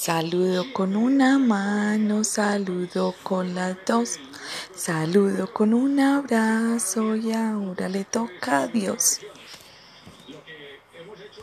Saludo con una mano, saludo con las dos, saludo con un abrazo y ahora le toca a Dios.